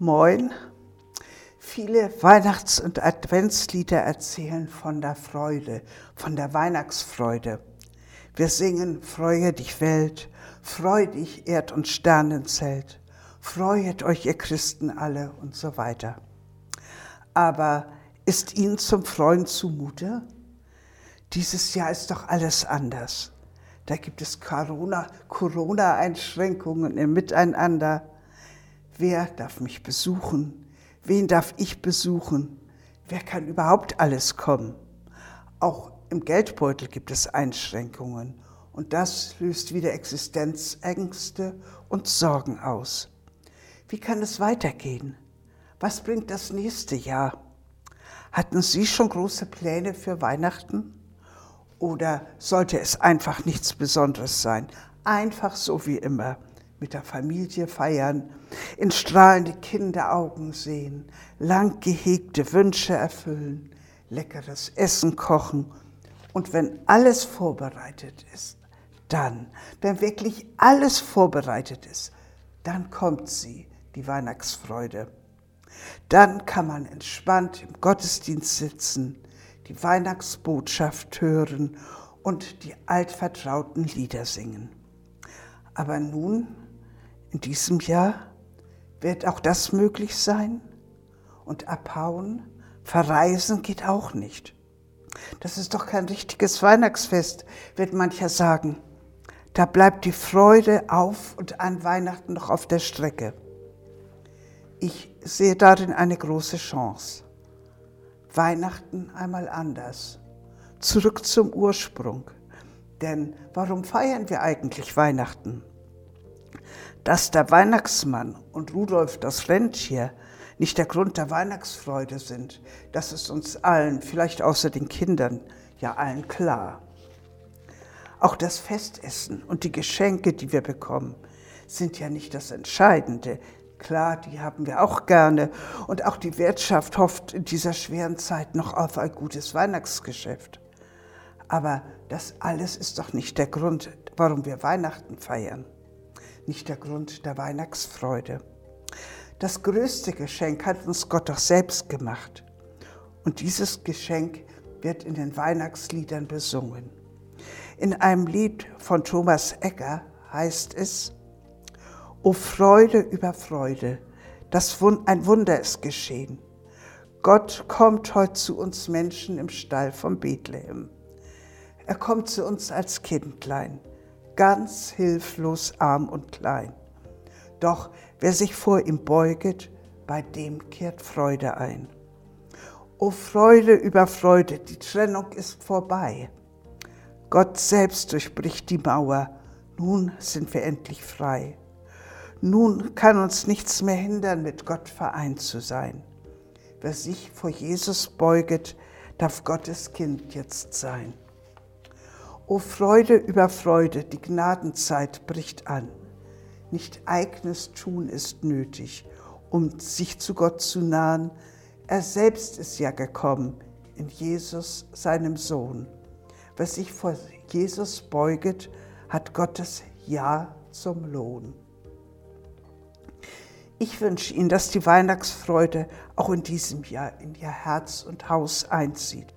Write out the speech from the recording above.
Moin. Viele Weihnachts- und Adventslieder erzählen von der Freude, von der Weihnachtsfreude. Wir singen, freue dich Welt, freu dich Erd- und Sternenzelt, freuet euch ihr Christen alle und so weiter. Aber ist Ihnen zum Freuen zumute? Dieses Jahr ist doch alles anders. Da gibt es Corona-Einschränkungen im Miteinander. Wer darf mich besuchen? Wen darf ich besuchen? Wer kann überhaupt alles kommen? Auch im Geldbeutel gibt es Einschränkungen und das löst wieder Existenzängste und Sorgen aus. Wie kann es weitergehen? Was bringt das nächste Jahr? Hatten Sie schon große Pläne für Weihnachten? Oder sollte es einfach nichts Besonderes sein? Einfach so wie immer mit der Familie feiern, in strahlende Kinderaugen sehen, lang gehegte Wünsche erfüllen, leckeres Essen kochen und wenn alles vorbereitet ist, dann, wenn wirklich alles vorbereitet ist, dann kommt sie, die Weihnachtsfreude. Dann kann man entspannt im Gottesdienst sitzen, die Weihnachtsbotschaft hören und die altvertrauten Lieder singen. Aber nun in diesem Jahr wird auch das möglich sein. Und abhauen, verreisen geht auch nicht. Das ist doch kein richtiges Weihnachtsfest, wird mancher sagen. Da bleibt die Freude auf und an Weihnachten noch auf der Strecke. Ich sehe darin eine große Chance. Weihnachten einmal anders. Zurück zum Ursprung. Denn warum feiern wir eigentlich Weihnachten? Dass der Weihnachtsmann und Rudolf das Rentier nicht der Grund der Weihnachtsfreude sind, das ist uns allen, vielleicht außer den Kindern, ja allen klar. Auch das Festessen und die Geschenke, die wir bekommen, sind ja nicht das Entscheidende. Klar, die haben wir auch gerne. Und auch die Wirtschaft hofft in dieser schweren Zeit noch auf ein gutes Weihnachtsgeschäft. Aber das alles ist doch nicht der Grund, warum wir Weihnachten feiern nicht der Grund der Weihnachtsfreude. Das größte Geschenk hat uns Gott doch selbst gemacht. Und dieses Geschenk wird in den Weihnachtsliedern besungen. In einem Lied von Thomas Egger heißt es, O Freude über Freude, das ein Wunder ist geschehen. Gott kommt heute zu uns Menschen im Stall von Bethlehem. Er kommt zu uns als Kindlein ganz hilflos arm und klein. Doch wer sich vor ihm beuget, bei dem kehrt Freude ein. O Freude über Freude, die Trennung ist vorbei. Gott selbst durchbricht die Mauer, nun sind wir endlich frei. Nun kann uns nichts mehr hindern, mit Gott vereint zu sein. Wer sich vor Jesus beuget, darf Gottes Kind jetzt sein. O Freude über Freude, die Gnadenzeit bricht an. Nicht eigenes Tun ist nötig, um sich zu Gott zu nahen. Er selbst ist ja gekommen in Jesus, seinem Sohn. Wer sich vor Jesus beuget, hat Gottes Ja zum Lohn. Ich wünsche Ihnen, dass die Weihnachtsfreude auch in diesem Jahr in Ihr Herz und Haus einzieht